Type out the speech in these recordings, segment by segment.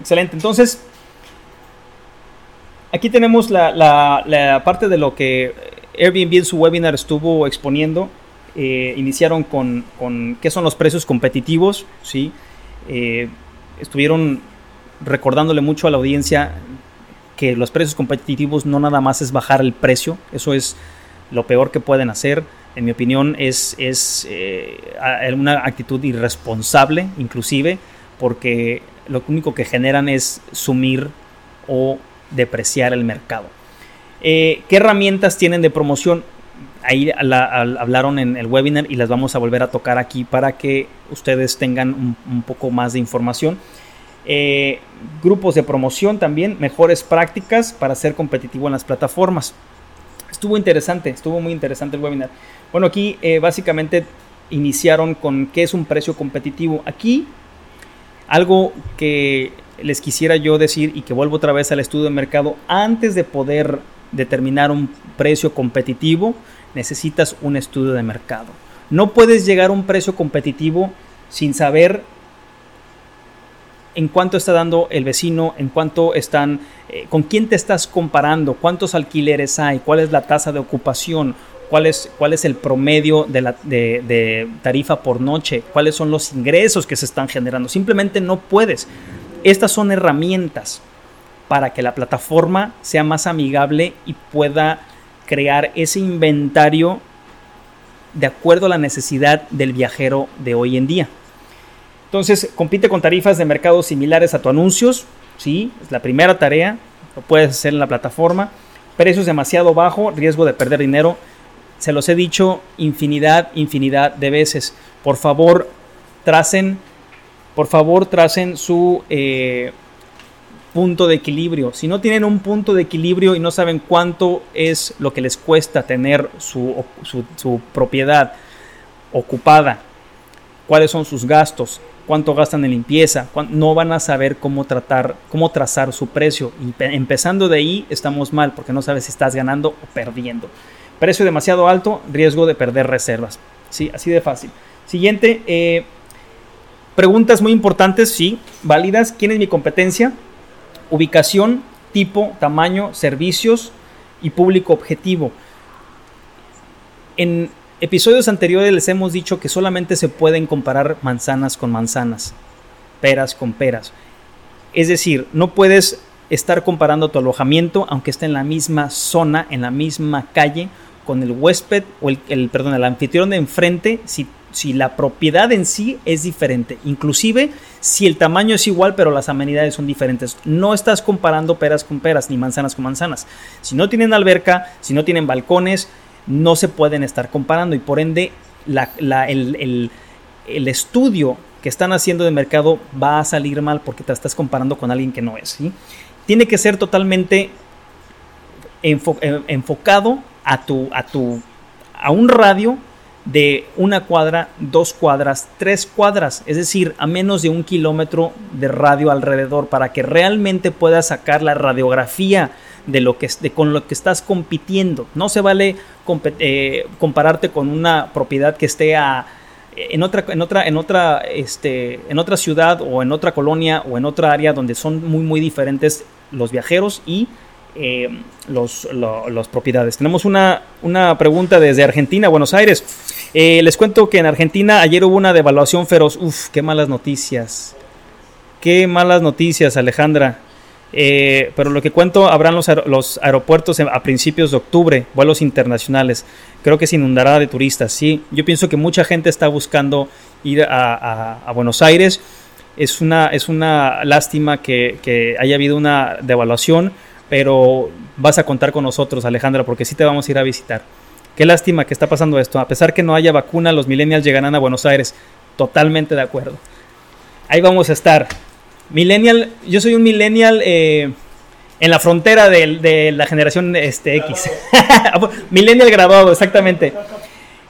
Excelente. Entonces, aquí tenemos la, parte de lo que Airbnb en su webinar estuvo exponiendo. Eh, iniciaron con, qué son los precios competitivos, ¿sí? Eh, estuvieron recordándole mucho a la audiencia que los precios competitivos no nada más es bajar el precio, eso es lo peor que pueden hacer. En mi opinión es, es eh, una actitud irresponsable, inclusive, porque lo único que generan es sumir o depreciar el mercado. Eh, ¿Qué herramientas tienen de promoción? Ahí hablaron en el webinar y las vamos a volver a tocar aquí para que ustedes tengan un, poco más de información. Eh, grupos de promoción también, mejores prácticas para ser competitivo en las plataformas. Estuvo interesante, estuvo muy interesante el webinar. Bueno, aquí eh, básicamente iniciaron con qué es un precio competitivo. Aquí algo que les quisiera yo decir y que vuelvo otra vez al estudio de mercado, antes de poder determinar un precio competitivo, necesitas un estudio de mercado. No puedes llegar a un precio competitivo sin saber en cuánto está dando el vecino, en cuánto están, eh, con quién te estás comparando, cuántos alquileres hay, cuál es la tasa de ocupación, cuál es, cuál es el promedio de, tarifa por noche, cuáles son los ingresos que se están generando. Simplemente no puedes. Estas son herramientas para que la plataforma sea más amigable y pueda crear ese inventario de acuerdo a la necesidad del viajero de hoy en día. Entonces, compite con tarifas de mercado similares a tu anuncios, ¿sí? Es la primera tarea, lo puedes hacer en la plataforma. Precios demasiado bajo, riesgo de perder dinero. Se los he dicho infinidad, infinidad de veces. Por favor, tracen, por favor, tracen su eh, punto de equilibrio. Si no tienen un punto de equilibrio y no saben cuánto es lo que les cuesta tener su, su propiedad ocupada, cuáles son sus gastos, cuánto gastan en limpieza, no van a saber cómo tratar, cómo trazar su precio. Y empezando de ahí estamos mal porque no sabes si estás ganando o perdiendo. Precio demasiado alto, riesgo de perder reservas. Sí, así de fácil. Siguiente, eh, preguntas muy importantes, sí, válidas. ¿Quién es mi competencia? Ubicación, tipo, tamaño, servicios y público objetivo. En episodios anteriores les hemos dicho que solamente se pueden comparar manzanas con manzanas, peras con peras. Es decir, no puedes estar comparando tu alojamiento, aunque esté en la misma zona, en la misma calle, con el huésped o el, perdón, el anfitrión de enfrente si, si la propiedad en sí es diferente. Inclusive si el tamaño es igual pero las amenidades son diferentes. No estás comparando peras con peras ni manzanas con manzanas. Si no tienen alberca, si no tienen balcones, no se pueden estar comparando y por ende el, el, estudio que están haciendo de mercado va a salir mal porque te estás comparando con alguien que no es. Tiene que ser totalmente eh, enfocado a tu, a tu, a un radio de una cuadra, dos cuadras, tres cuadras, es decir, a menos de un kilómetro de radio alrededor para que realmente puedas sacar la radiografía de lo que de con lo que estás compitiendo. No se vale eh, compararte con una propiedad que esté a, en otra en otra en otra este en otra ciudad o en otra colonia o en otra área donde son muy muy diferentes los viajeros y eh, los, propiedades. Tenemos una, una, pregunta desde Argentina, Buenos Aires. Eh, les cuento que en Argentina ayer hubo una devaluación feroz. Uf, qué malas noticias. Qué malas noticias, Alejandra. Eh, pero lo que cuento, habrán los, los aeropuertos a principios de octubre, vuelos internacionales. Creo que se inundará de turistas, sí. Yo pienso que mucha gente está buscando ir a, Buenos Aires. Es una, es una lástima que, que haya habido una devaluación pero vas a contar con nosotros, Alejandra, porque sí te vamos a ir a visitar. Qué lástima que está pasando esto. A pesar que no haya vacuna, los millennials llegarán a Buenos Aires. Totalmente de acuerdo. Ahí vamos a estar. Millennial, yo soy un millennial eh, en la frontera de, la generación este, X. millennial graduado, exactamente.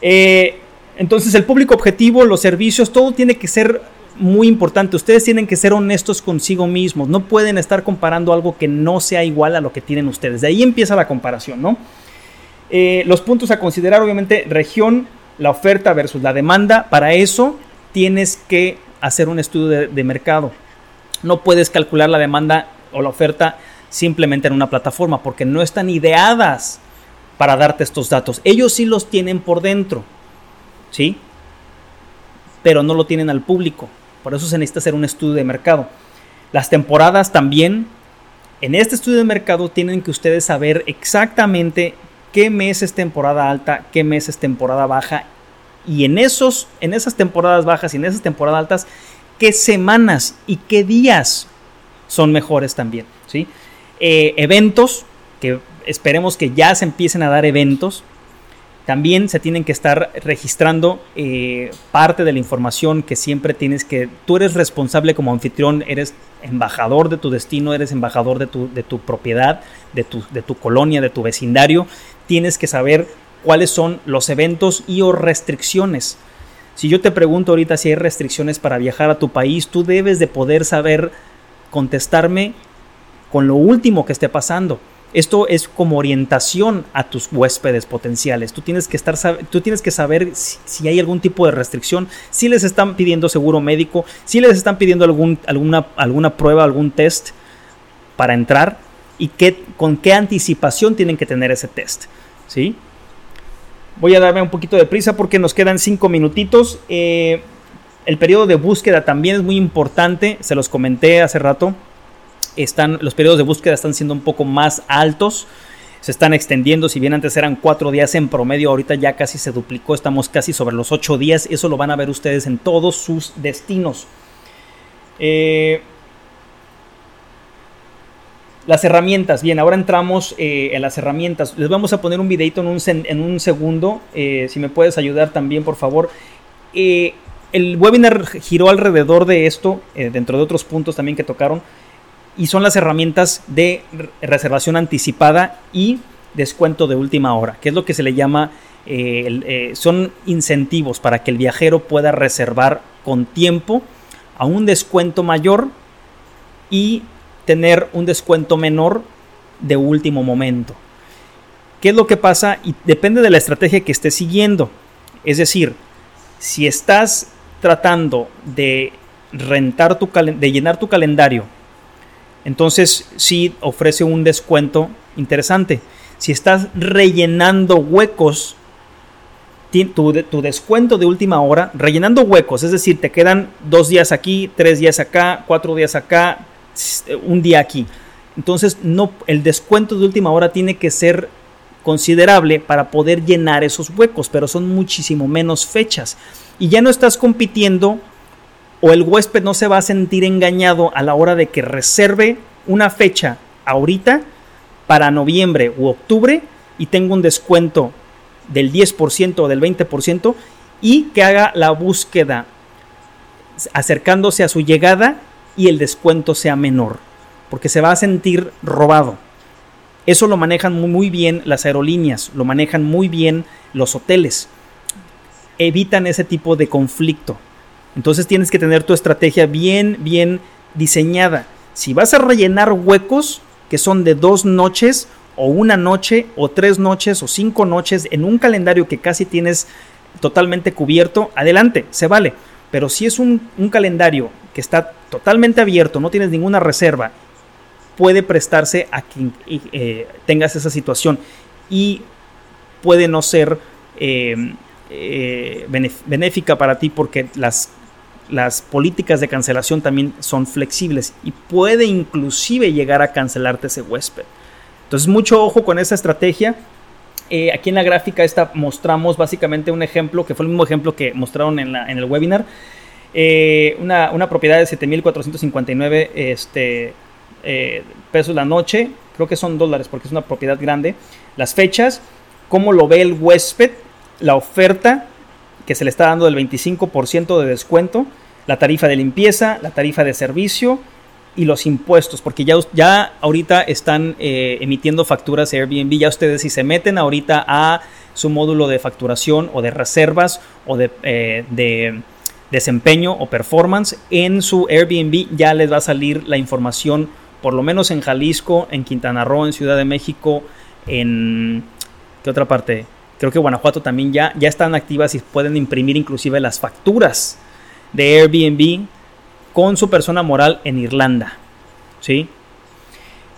Eh, entonces el público objetivo, los servicios, todo tiene que ser muy importante. Ustedes tienen que ser honestos consigo mismos. No pueden estar comparando algo que no sea igual a lo que tienen ustedes. De ahí empieza la comparación, ¿no? Eh, los puntos a considerar, obviamente, región, la oferta versus la demanda. Para eso tienes que hacer un estudio de, mercado. No puedes calcular la demanda o la oferta simplemente en una plataforma porque no están ideadas para darte estos datos. Ellos sí los tienen por dentro, ¿sí? Pero no lo tienen al público. Por eso se necesita hacer un estudio de mercado. Las temporadas también. En este estudio de mercado tienen que ustedes saber exactamente qué mes es temporada alta, qué mes es temporada baja. Y en, esos, en esas temporadas bajas y en esas temporadas altas, qué semanas y qué días son mejores también. ¿sí? Eh, eventos, que esperemos que ya se empiecen a dar eventos. También se tienen que estar registrando eh, parte de la información que siempre tienes que... Tú eres responsable como anfitrión, eres embajador de tu destino, eres embajador de tu, de tu propiedad, de tu, de tu colonia, de tu vecindario tienes que saber cuáles son los eventos y o restricciones. Si yo te pregunto ahorita si hay restricciones para viajar a tu país, tú debes de poder saber contestarme con lo último que esté pasando. Esto es como orientación a tus huéspedes potenciales. Tú tienes que, estar, tú tienes que saber si, hay algún tipo de restricción, si les están pidiendo seguro médico, si les están pidiendo algún, alguna, alguna prueba, algún test para entrar y qué, con qué anticipación tienen que tener ese test. ¿sí? Voy a darme un poquito de prisa porque nos quedan cinco minutitos. Eh, el periodo de búsqueda también es muy importante, se los comenté hace rato. Están, los periodos de búsqueda están siendo un poco más altos, se están extendiendo, si bien antes eran cuatro días en promedio, ahorita ya casi se duplicó, estamos casi sobre los ocho días, eso lo van a ver ustedes en todos sus destinos. Eh, las herramientas, bien, ahora entramos eh, en las herramientas. Les vamos a poner un videito en un, en un segundo, eh, si me puedes ayudar también, por favor. El webinar giró alrededor de esto, dentro de otros puntos también que tocaron, y son las herramientas de reservación anticipada y descuento de última hora, que es lo que se le llama, son incentivos para que el viajero pueda reservar con tiempo a un descuento mayor y tener un descuento menor de último momento. ¿Qué es lo que pasa? Y depende de la estrategia que estés siguiendo. Es decir, si estás tratando de rentar tu de llenar tu calendario, entonces sí ofrece un descuento interesante. Si estás rellenando huecos, tu, tu, descuento de última hora, rellenando huecos, es decir, te quedan dos días aquí, tres días acá, cuatro días acá, un día aquí. Entonces, no, el descuento de última hora tiene que ser considerable para poder llenar esos huecos, pero son muchísimo menos fechas. Y ya no estás compitiendo o el huésped no se va a sentir engañado a la hora de que reserve una fecha ahorita para noviembre u octubre y tenga un descuento del 10% o del 20% y que haga la búsqueda acercándose a su llegada y el descuento sea menor, porque se va a sentir robado. Eso lo manejan muy bien las aerolíneas, lo manejan muy bien los hoteles. Evitan ese tipo de conflicto. Entonces tienes que tener tu estrategia bien, bien diseñada. Si vas a rellenar huecos que son de dos noches o una noche o tres noches o cinco noches en un calendario que casi tienes totalmente cubierto, adelante, se vale. Pero si es un, calendario que está totalmente abierto, no tienes ninguna reserva, puede prestarse a que eh, tengas esa situación y puede no ser eh, eh, benéfica para ti porque las, las políticas de cancelación también son flexibles y puede inclusive llegar a cancelarte ese huésped. Entonces mucho ojo con esa estrategia eh, aquí en la gráfica esta mostramos básicamente un ejemplo, que fue el mismo ejemplo que mostraron en, el webinar. Eh, una, propiedad de 7.459 este, eh, pesos la noche, creo que son dólares porque es una propiedad grande. Las fechas, cómo lo ve el huésped, la oferta que se le está dando del 25% de descuento, la tarifa de limpieza, la tarifa de servicio y los impuestos, porque ya, ya ahorita están eh, emitiendo facturas Airbnb, ya ustedes si se meten ahorita a su módulo de facturación o de reservas o de, eh, de desempeño o performance en su Airbnb ya les va a salir la información por lo menos en Jalisco, en Quintana Roo, en Ciudad de México, en ¿qué otra parte? Creo que Guanajuato también ya, ya están activas y pueden imprimir inclusive las facturas de Airbnb con su persona moral en Irlanda. ¿Sí?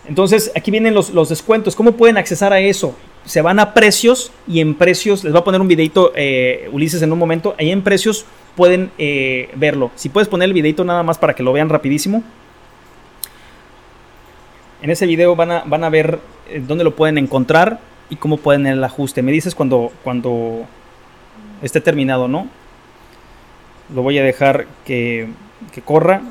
Entonces, aquí vienen los, descuentos. ¿Cómo pueden accesar a eso? Se van a precios y en precios, les voy a poner un videito, eh, Ulises, en un momento. Ahí en precios pueden eh, verlo. Si puedes poner el videito nada más para que lo vean rapidísimo. En ese video van a, van a ver eh, dónde lo pueden encontrar y cómo pueden el ajuste. Me dices cuando, cuando esté terminado, ¿no? Lo voy a dejar que, que corra.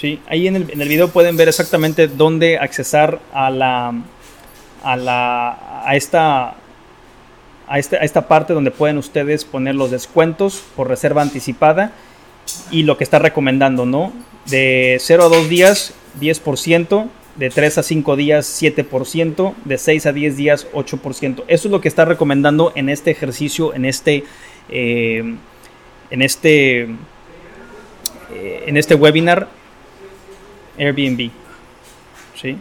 ¿sí? Ahí en el, en el, video pueden ver exactamente dónde accesar a la a la a esta a, este, a esta parte donde pueden ustedes poner los descuentos por reserva anticipada y lo que está recomendando, ¿no? De 0 a 2 días, 10%, de 3 a 5 días, 7%, de 6 a 10 días, 8%. Eso es lo que está recomendando en este ejercicio, en este, eh, en este, eh, en este webinar Airbnb. ¿Sí?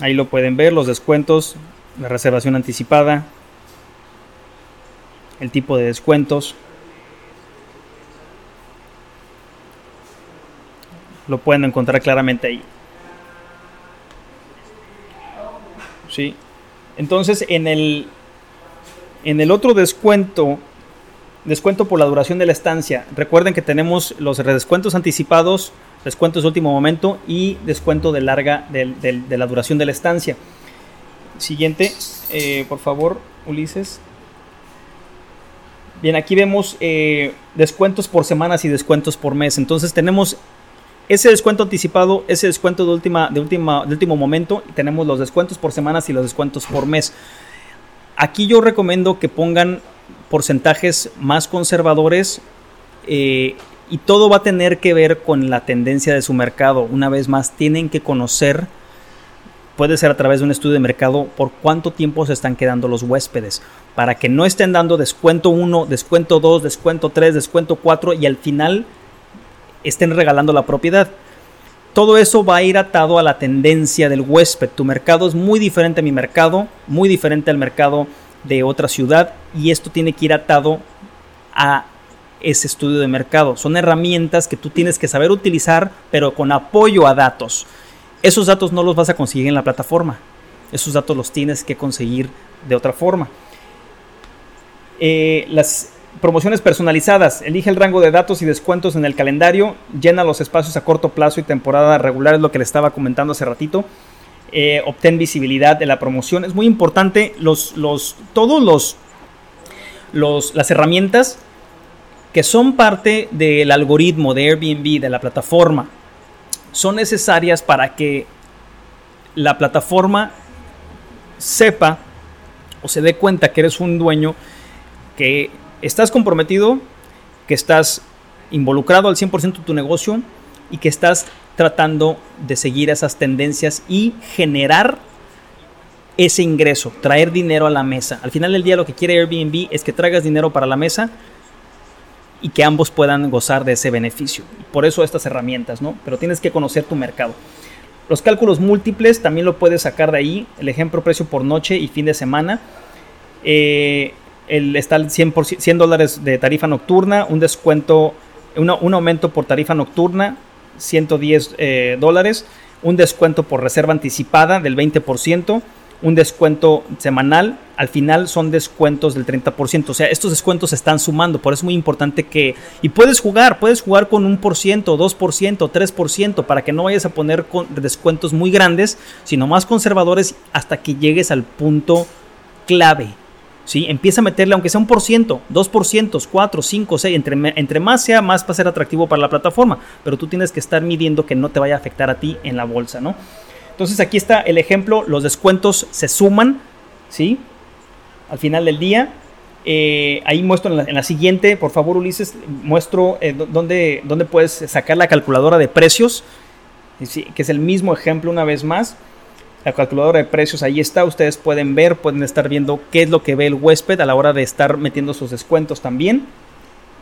Ahí lo pueden ver, los descuentos, la reservación anticipada, el tipo de descuentos. Lo pueden encontrar claramente ahí. ¿Sí? Entonces, en el, en el otro descuento descuento por la duración de la estancia. Recuerden que tenemos los descuentos anticipados, descuentos de último momento y descuento de larga de, la duración de la estancia. Siguiente, eh, por favor, Ulises. Bien, aquí vemos eh, descuentos por semanas y descuentos por mes. Entonces tenemos ese descuento anticipado, ese descuento de, última, de, última, de último momento. Y tenemos los descuentos por semanas y los descuentos por mes. Aquí yo recomiendo que pongan porcentajes más conservadores eh, y todo va a tener que ver con la tendencia de su mercado. Una vez más, tienen que conocer, puede ser a través de un estudio de mercado, por cuánto tiempo se están quedando los huéspedes, para que no estén dando descuento 1, descuento 2, descuento 3, descuento 4 y al final estén regalando la propiedad. Todo eso va a ir atado a la tendencia del huésped. Tu mercado es muy diferente a mi mercado, muy diferente al mercado de otra ciudad y esto tiene que ir atado a ese estudio de mercado. Son herramientas que tú tienes que saber utilizar, pero con apoyo a datos. Esos datos no los vas a conseguir en la plataforma. Esos datos los tienes que conseguir de otra forma. Eh, las promociones personalizadas. Elige el rango de datos y descuentos en el calendario. Llena los espacios a corto plazo y temporada regular. Es lo que le estaba comentando hace ratito. Eh, obtén visibilidad de la promoción. Es muy importante los, los, todos los, los, las herramientas que son parte del algoritmo de Airbnb, de la plataforma, son necesarias para que la plataforma sepa o se dé cuenta que eres un dueño, que estás comprometido, que estás involucrado al 100% en tu negocio y que estás tratando de seguir esas tendencias y generar ese ingreso, traer dinero a la mesa. Al final del día lo que quiere Airbnb es que traigas dinero para la mesa y que ambos puedan gozar de ese beneficio. Por eso estas herramientas, ¿no? Pero tienes que conocer tu mercado. Los cálculos múltiples también lo puedes sacar de ahí. El ejemplo precio por noche y fin de semana. Eh, está el 100, 100 dólares de tarifa nocturna, un descuento, un aumento por tarifa nocturna, 110 eh, dólares, un descuento por reserva anticipada del 20%, un descuento semanal al final son descuentos del 30%. O sea, estos descuentos se están sumando, por eso es muy importante que... Y puedes jugar, puedes jugar con un por ciento, 2%, 3%, para que no vayas a poner con descuentos muy grandes, sino más conservadores hasta que llegues al punto clave. ¿Sí? Empieza a meterle, aunque sea un por ciento, dos por ciento, cuatro, cinco, seis, entre, entre más sea, más va a ser atractivo para la plataforma, pero tú tienes que estar midiendo que no te vaya a afectar a ti en la bolsa, ¿no? Entonces aquí está el ejemplo, los descuentos se suman, ¿sí? al final del día. Eh, ahí muestro en la, siguiente, por favor Ulises, muestro eh, dónde, puedes sacar la calculadora de precios, que es el mismo ejemplo una vez más. La calculadora de precios ahí está, ustedes pueden ver, pueden estar viendo qué es lo que ve el huésped a la hora de estar metiendo sus descuentos también.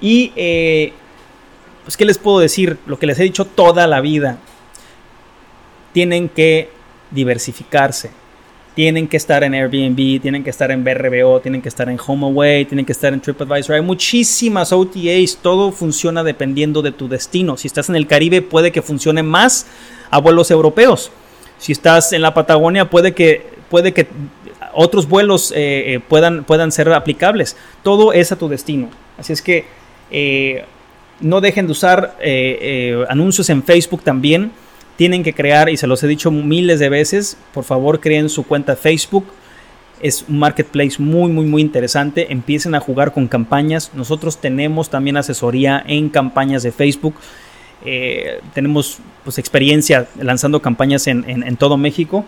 Y, eh, pues, ¿qué les puedo decir? Lo que les he dicho toda la vida. Tienen que diversificarse tienen que estar en Airbnb, tienen que estar en BRBO, tienen que estar en HomeAway, tienen que estar en TripAdvisor. Hay muchísimas OTAs, todo funciona dependiendo de tu destino. Si estás en el Caribe, puede que funcione más a vuelos europeos. Si estás en la Patagonia, puede que, puede que otros vuelos eh, eh, puedan, puedan ser aplicables. Todo es a tu destino. Así es que eh, no dejen de usar anuncios en Facebook también tienen que crear, y se los he dicho miles de veces, por favor creen su cuenta Facebook. Es un marketplace muy, muy, muy interesante. Empiecen a jugar con campañas. Nosotros tenemos también asesoría en campañas de Facebook. Tenemos pues, experiencia lanzando campañas en, todo México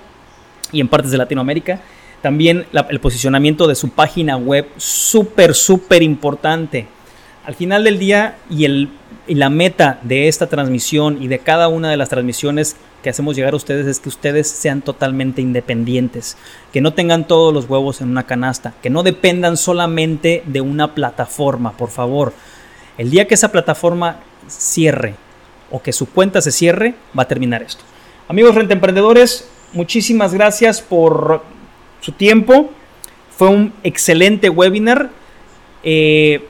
y en partes de Latinoamérica. También el posicionamiento de su página web, súper, súper importante. Al final del día y el y la meta de esta transmisión y de cada una de las transmisiones que hacemos llegar a ustedes es que ustedes sean totalmente independientes, que no tengan todos los huevos en una canasta, que no dependan solamente de una plataforma, por favor. El día que esa plataforma cierre o que su cuenta se cierre, va a terminar esto. Amigos renta emprendedores, muchísimas gracias por su tiempo. Fue un excelente webinar. Eh,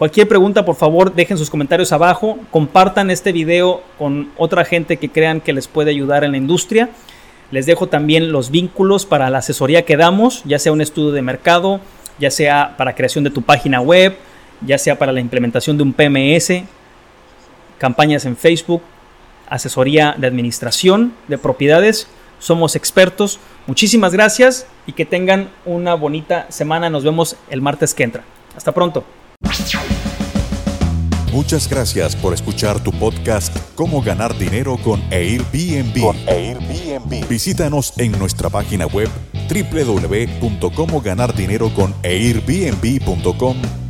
Cualquier pregunta, por favor, dejen sus comentarios abajo. Compartan este video con otra gente que crean que les puede ayudar en la industria. Les dejo también los vínculos para la asesoría que damos, ya sea un estudio de mercado, ya sea para creación de tu página web, ya sea para la implementación de un PMS, campañas en Facebook, asesoría de administración de propiedades. Somos expertos. Muchísimas gracias y que tengan una bonita semana. Nos vemos el martes que entra. Hasta pronto. Muchas gracias por escuchar tu podcast Cómo ganar dinero con Airbnb. Con Airbnb. Visítanos en nuestra página web www.comoganardinero.airbnb.com